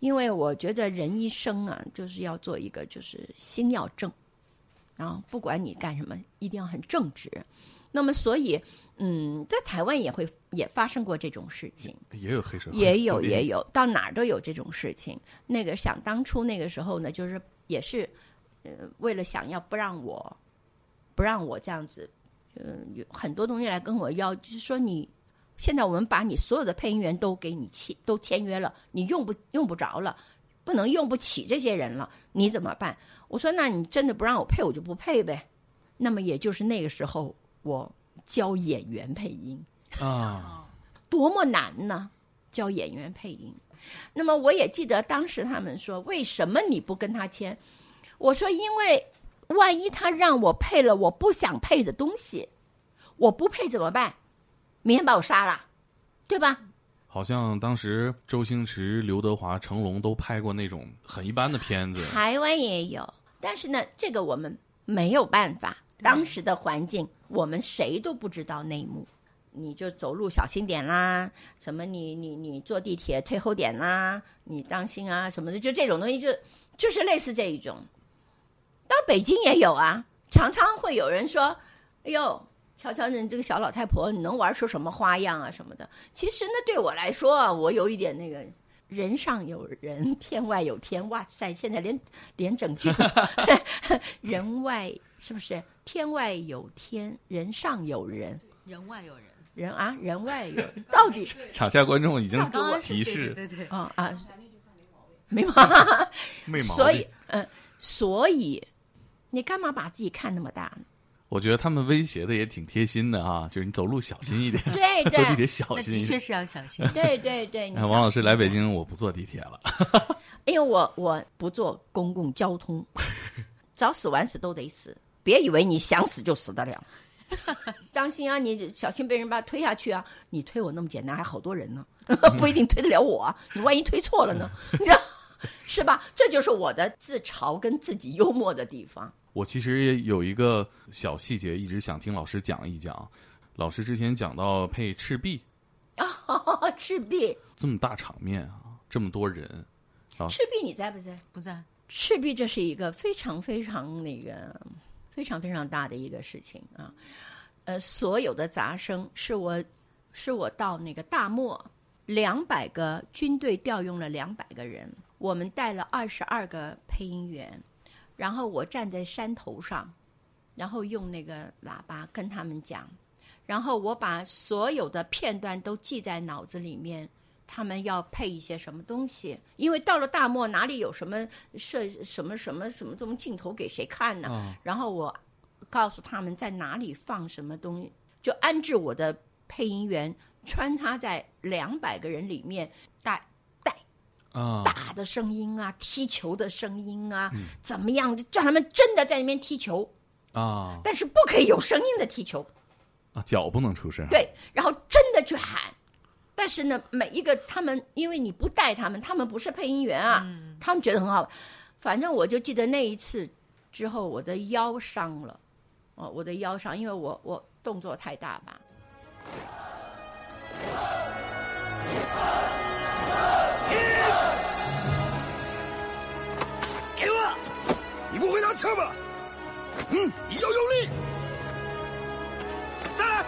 因为我觉得人一生啊，就是要做一个，就是心要正，然后，不管你干什么，一定要很正直。那么，所以，嗯，在台湾也会也发生过这种事情，也有黑社会，也有也有，到哪儿都有这种事情。那个想当初那个时候呢，就是也是，呃，为了想要不让我不让我这样子，嗯、有很多东西来跟我要，就是说你现在我们把你所有的配音员都给你签都签约了，你用不用不着了，不能用不起这些人了，你怎么办？我说那你真的不让我配，我就不配呗。那么也就是那个时候，我教演员配音。啊，多么难呢？教演员配音。那么我也记得当时他们说，为什么你不跟他签？我说，因为万一他让我配了我不想配的东西，我不配怎么办？明天把我杀了，对吧？好像当时周星驰、刘德华、成龙都拍过那种很一般的片子，台湾也有，但是呢，这个我们没有办法。当时的环境，我们谁都不知道内幕。你就走路小心点啦，什么你你你坐地铁退后点啦，你当心啊什么的，就这种东西就就是类似这一种。到北京也有啊，常常会有人说：“哎呦，瞧瞧你这个小老太婆，你能玩出什么花样啊什么的。”其实呢，对我来说啊，我有一点那个人上有人，天外有天。哇塞，现在连连整句 人外是不是？天外有天，人上有人，人外有人，人啊，人外有人，到底场下观众已经给我提示对对对对啊啊，没毛病。没毛病。所以，嗯、所以你干嘛把自己看那么大呢？我觉得他们威胁的也挺贴心的哈，就是你走路小心一点，对 坐地铁对小心一点。的确是要小心。对对对，王老师来北京，我不坐地铁了。因为我我不坐公共交通，早死晚死都得死，别以为你想死就死得了。当心啊，你小心被人把他推下去啊！你推我那么简单，还好多人呢，不一定推得了我啊。你万一推错了呢？你知道是吧？这就是我的自嘲跟自己幽默的地方。我其实也有一个小细节，一直想听老师讲一讲。老师之前讲到配赤壁啊，赤壁，这么大场面啊，这么多人，赤壁你在不在？不在，赤壁这是一个非常非常那个非常非常大的一个事情啊。呃，所有的杂声是我是我到那个大漠，两百个军队调用了两百个人，我们带了二十二个配音员，然后我站在山头上，然后用那个喇叭跟他们讲，然后我把所有的片段都记在脑子里面。他们要配一些什么东西？因为到了大漠，哪里有什么摄什么什么什么这种镜头给谁看呢？啊然后我告诉他们在哪里放什么东西，就安置我的配音员穿插在两百个人里面，带带啊，打的声音啊，踢球的声音啊，怎么样？叫他们真的在那边踢球，啊但是不可以有声音的踢球。啊，脚不能出声。对，然后真的去喊。但是呢，每一个他们，因为你不带他们，他们不是配音员啊，他们觉得很好。反正我就记得那一次之后，我的腰伤了，哦，我的腰伤，因为我我动作太大吧。给你不会拿枪吧？嗯，你要用力。再来。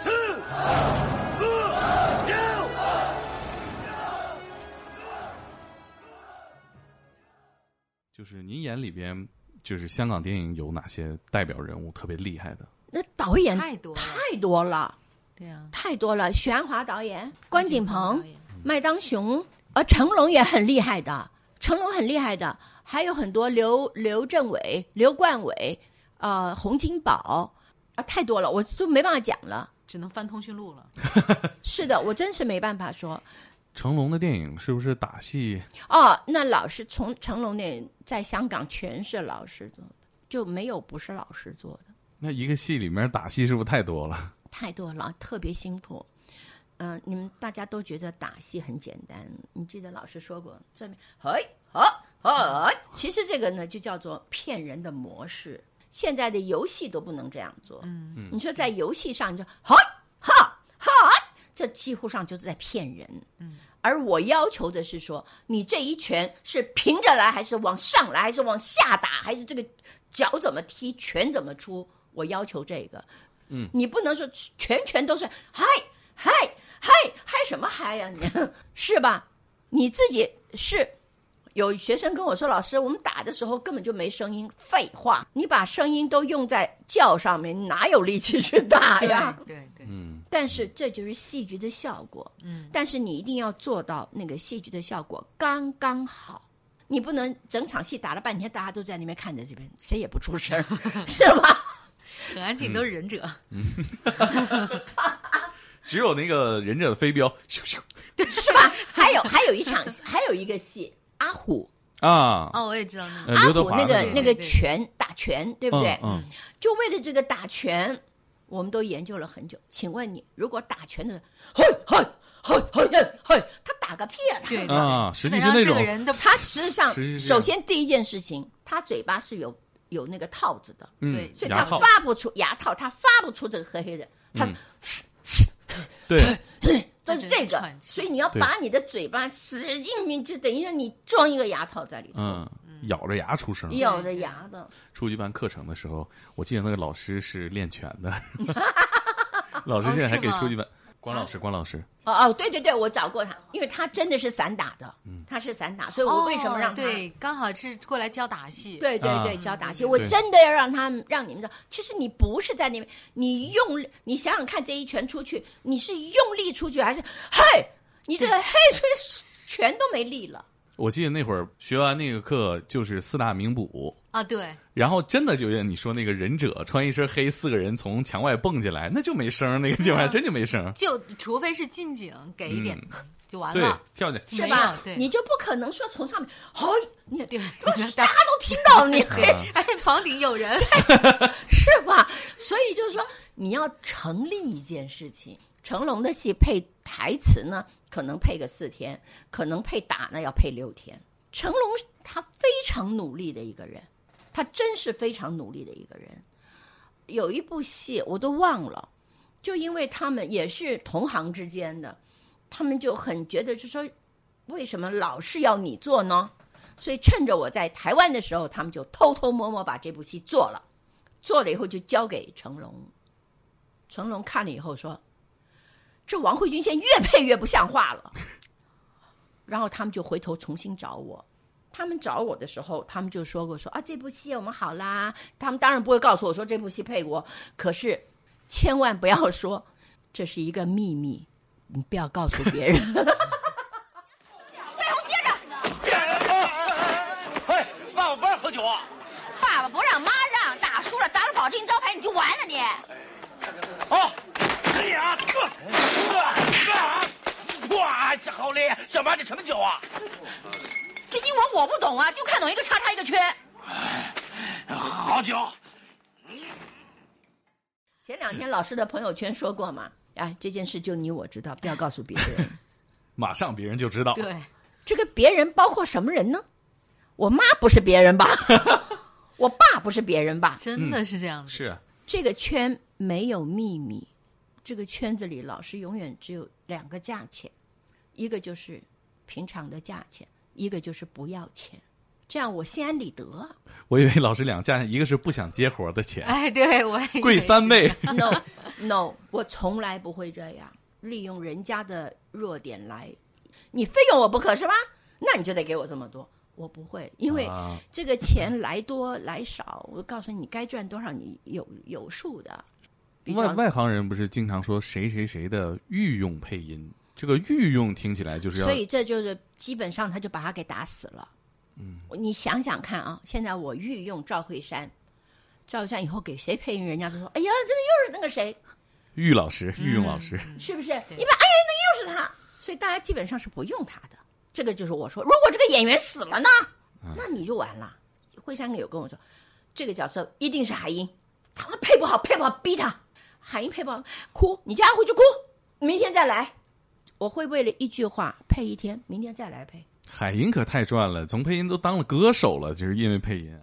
四、五、六。就是您眼里边，就是香港电影有哪些代表人物特别厉害的？那导演太多太多了，对啊，太多了。许鞍华导演、关锦鹏麦当雄，呃，成龙也很厉害的，成龙很厉害的，还有很多刘刘镇伟、刘冠伟，呃，洪金宝，啊，太多了，我都没办法讲了。只能翻通讯录了。是的，我真是没办法说。成龙的电影是不是打戏？哦，那老师从成龙那在香港全是老师做的，就没有不是老师做的，那一个戏里面打戏是不是太多了？太多了，特别辛苦。嗯、你们大家都觉得打戏很简单，你记得老师说过，这边嘿好好，其实这个呢就叫做骗人的模式。现在的游戏都不能这样做。嗯嗯，你说在游戏上，你就好哈哈，这几乎上就是在骗人。嗯，而我要求的是说，你这一拳是平着来，还是往上来，还是往下打，还是这个脚怎么踢，拳怎么出？我要求这个。嗯，你不能说全拳都是嗨嗨嗨嗨什么嗨呀、你 是吧？你自己是。有学生跟我说：“老师，我们打的时候根本就没声音。”废话，你把声音都用在叫上面，你哪有力气去打呀？对对，嗯，但是这就是戏剧的效果。嗯，但是你一定要做到那个戏剧的效果刚刚好，你不能整场戏打了半天，大家都在那边看着这边，谁也不出声，是吧？很安静，都是忍者。只有那个忍者的飞镖，咻咻是吧？还有还有一场，还有一个戏，阿虎，啊，哦，我也知道那呃个。阿刘德华虎那个个那个拳打拳，对不对？嗯，就为了这个打拳，我们都研究了很久。请问你，如果打拳的人，嘿嘿嘿嘿嘿嘿，他打个屁啊！他啊，实际上那种这个人的他实际上首先第一件事情，他嘴巴是有有那个套子的，嗯对所以他，发不出牙套，他发不出这个黑黑的，他嗯 对，都是这个所以你要把你的嘴巴使劲进去，等于说你装一个牙套在里头，嗯，咬着牙出声。咬着牙的。初级班课程的时候，我记得那个老师是练拳的，老师现在还给初级班。关老师，关老师，哦哦，对对对，我找过他，因为他真的是散打的，嗯他是散打，所以我为什么让他？哦对，刚好是过来教打戏。啊对对对，教打戏，嗯我真的要让他让你们知道，其实你不是在那边，你用力，你想想看，这一拳出去，你是用力出去还是嘿？你这个嘿出去，全都没力了。我记得那会儿学完那个课就是四大名捕，啊，对，然后真的就像你说那个忍者穿一身黑，四个人从墙外蹦进来，那就没声儿，那个地方还真就没声儿。就除非是近景给一点，就完对了。，跳去是吧？对你就不可能说从上面，嘿，你对，大家都听到你 嘿，哎，房顶有人。是吧？所以就是说，你要成立一件事情。成龙的戏配台词呢，可能配个四天，可能配打呢要配六天。成龙他非常努力的一个人，他真是非常努力的一个人。有一部戏我都忘了，就因为他们也是同行之间的，他们就很觉得就说，为什么老是要你做呢？所以趁着我在台湾的时候，他们就偷偷摸摸把这部戏做了。做了以后就交给成龙，成龙看了以后说：“这王慧君现在越配越不像话了。”然后他们就回头重新找我。他们找我的时候，他们就说过说啊，这部戏我们好啦。他们当然不会告诉我说这部戏配过，可是千万不要说这是一个秘密，你不要告诉别人。嘿，爸爸不让喝酒啊！爸爸不让，妈让，打输了砸了保证金招牌，你就完了你。哦，哎呀，哇，这好嘞！小马，你什么酒啊？这英文我不懂啊，就看懂一个叉叉一个圈。哎，好酒。前两天老师的朋友圈说过嘛，哎，这件事就你我知道，不要告诉别人。马上别人就知道。对，这个别人包括什么人呢？我妈不是别人吧？我爸不是别人吧？真的是这样子。是啊，这个圈没有秘密，这个圈子里老师永远只有两个价钱，一个就是平常的价钱，一个就是不要钱，这样我心安理得啊。我以为老师两价，一个是不想接活的钱，哎，对我 贵三是倍。No No，我从来不会这样利用人家的弱点来，你非用我不可是吧？那你就得给我这么多。我不会，因为啊这个钱来多来少，我告诉你，该赚多少你有有数的。外外行人不是经常说谁谁谁的御用配音，这个御用听起来就是要所以这就是基本上他就把他给打死了。嗯，你想想看啊，现在我御用赵慧珊，赵慧山以后给谁配音，人家都说：“哎呀，这个又是那个谁，玉老师、御用老师。是不是？”一般哎呀，那个又是他，所以大家基本上是不用他的。这个就是我说，如果这个演员死了呢，那你就完了。慧山有跟我说，这个角色一定是海英，他们配不好，配不好逼他，海英配不好，哭，你叫他回去哭，明天再来。我会为了一句话配一天，明天再来配。海英可太赚了，从配音都当了歌手了，就是因为配音啊。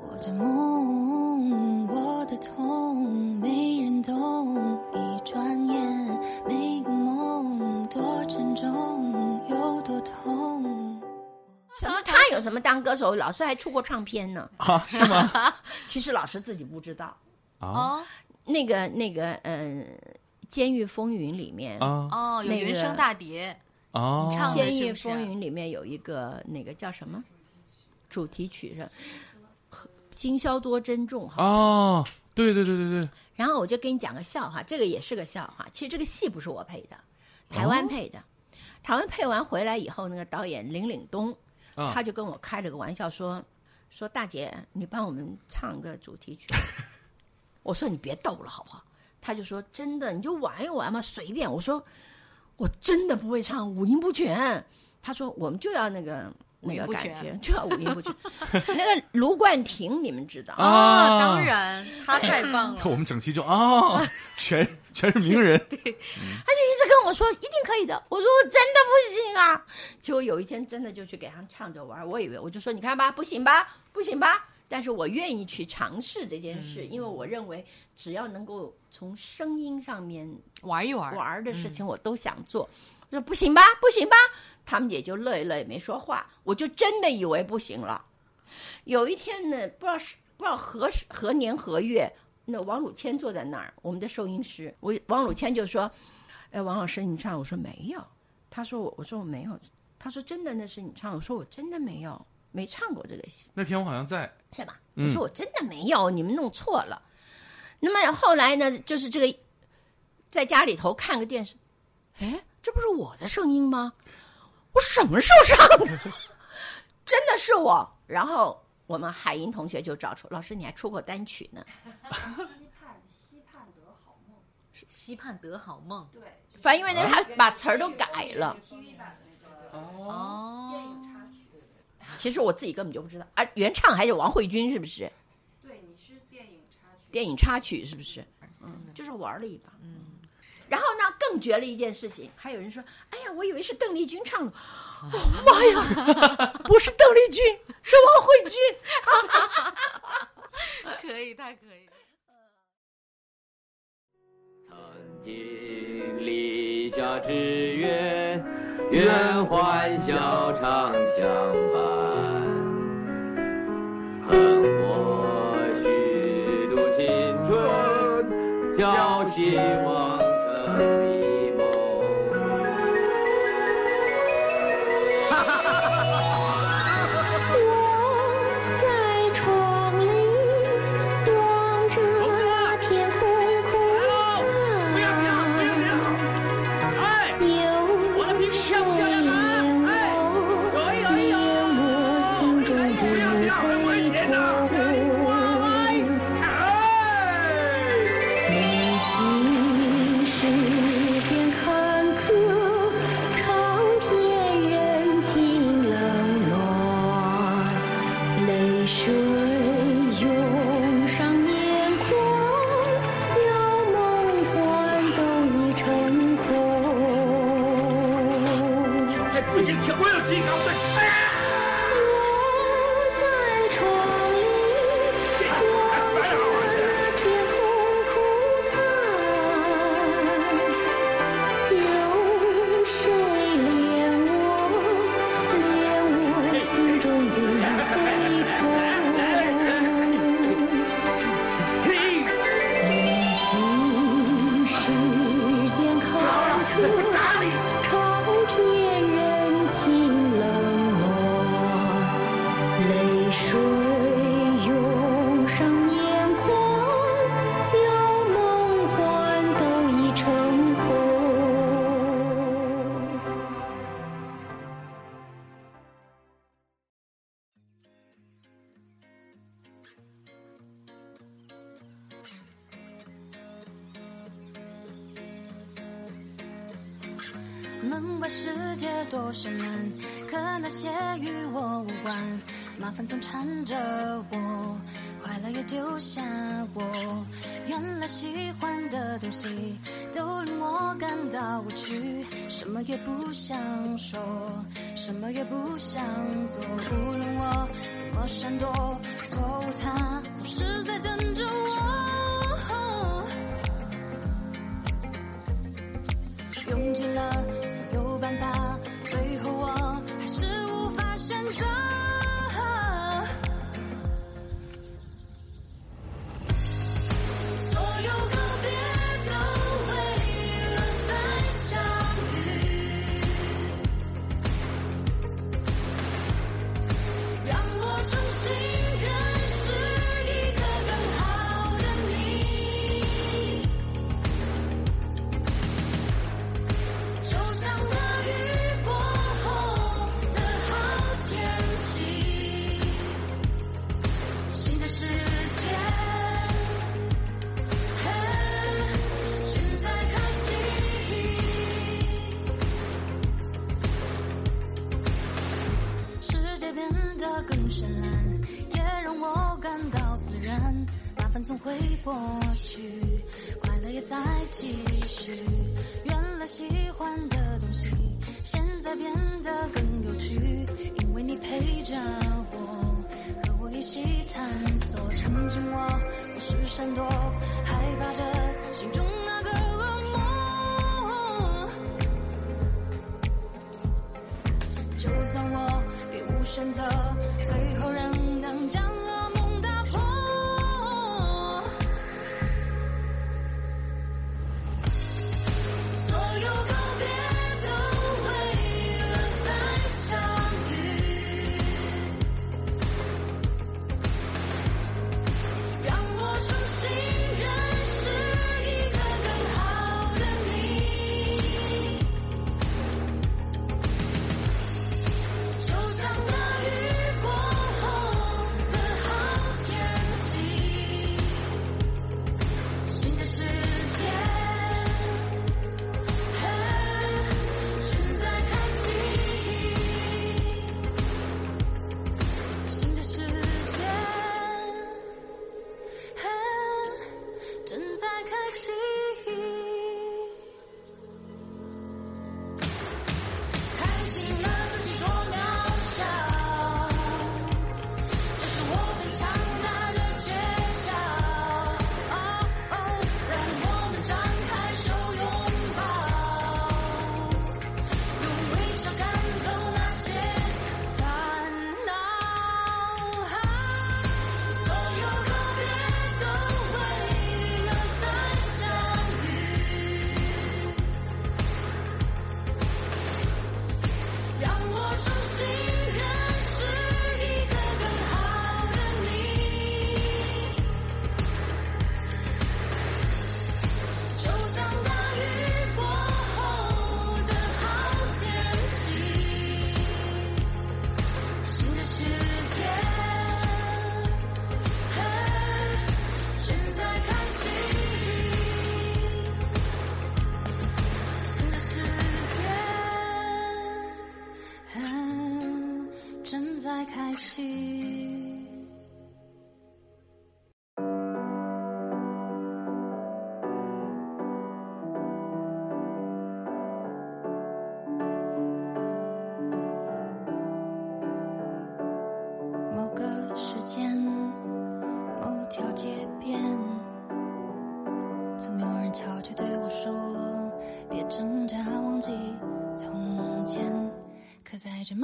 我的梦，我的痛，没人懂。一转眼，每个梦多沉重，有多痛。什么？他有什么当歌手？老师还出过唱片呢？啊，是吗？其实老师自己不知道。啊，那个，那个，嗯。监狱风云》里面，啊哦，有那个原声大碟，哦，唱《监狱风云》里面有一个那个叫什么主题曲是和今宵多珍重，好像。哦，对对对对对，然后我就跟你讲个笑话，这个也是个笑话。其实这个戏不是我配的，台湾配的。台湾配完回来以后，那个导演林岭东，啊他就跟我开了个玩笑说：“说大姐，你帮我们唱个主题曲。”我说：“你别逗了，好不好？”他就说：“真的，你就玩一玩嘛，随便。”我说：“我真的不会唱，五音不全。”他说：“我们就要那个那个感音不全觉，就要五音不全。”那个卢冠廷，你们知道？啊，当然，他太棒了。我们整期就啊，全全是名人，对他就一直跟我说一定可以的。我说我真的不行啊。结果有一天真的就去给他们唱着玩，我以为我就说你看吧，不行吧，不行吧。但是我愿意去尝试这件事，因为我认为只要能够从声音上面玩一玩，玩的事情，我都想做。我说不行吧，不行吧，他们也就乐一乐，也没说话。我就真的以为不行了。有一天呢，不知道是不知道何时何年何月，那王鲁谦坐在那儿，我们的收音师，我王鲁谦就说：“哎，王老师，你唱？”我说没有。他说我，我说我没有。他说真的，那是你唱。我说我真的没有，没唱过这个戏。那天我好像在，是吧？嗯我说我真的没有，你们弄错了。那么后来呢，就是这个在家里头看个电视，哎，这不是我的声音吗？我什么时候唱的？真的是我。然后我们海英同学就找出，老师你还出过单曲呢。期盼得好梦。对反正因为那他把词儿都改了，哦，其实我自己根本就不知道。啊，原唱还有王慧君，是不是？对，你是电影插曲。电影插曲是不是？嗯，就是玩了一把。嗯。然后呢，更绝了一件事情，还有人说：“哎呀，我以为是邓丽君唱的。”哦妈呀，不是邓丽君，是王慧君。可以，太可以了。曾经立下志愿，愿欢笑常相伴。恨我虚度青春，叫希望绚烂，可那些与我无关。麻烦总缠着我，快乐也丢下我。原来喜欢的东西都令我感到无趣，什么也不想说，什么也不想做。无论我怎么闪躲，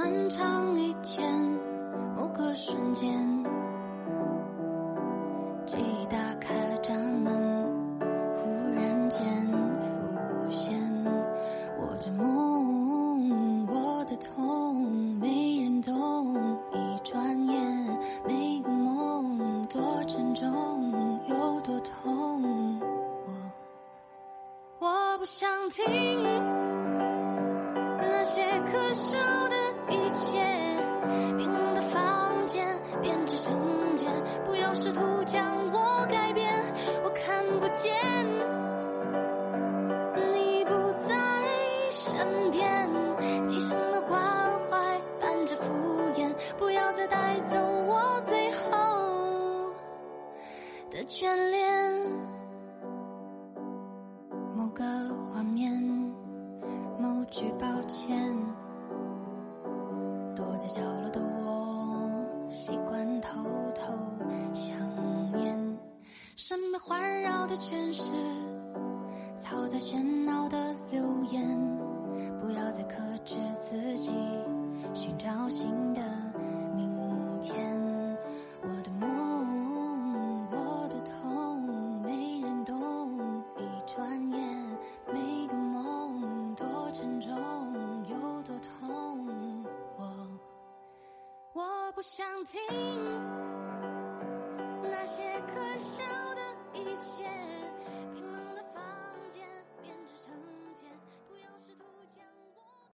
漫长一天，某个瞬间，记得。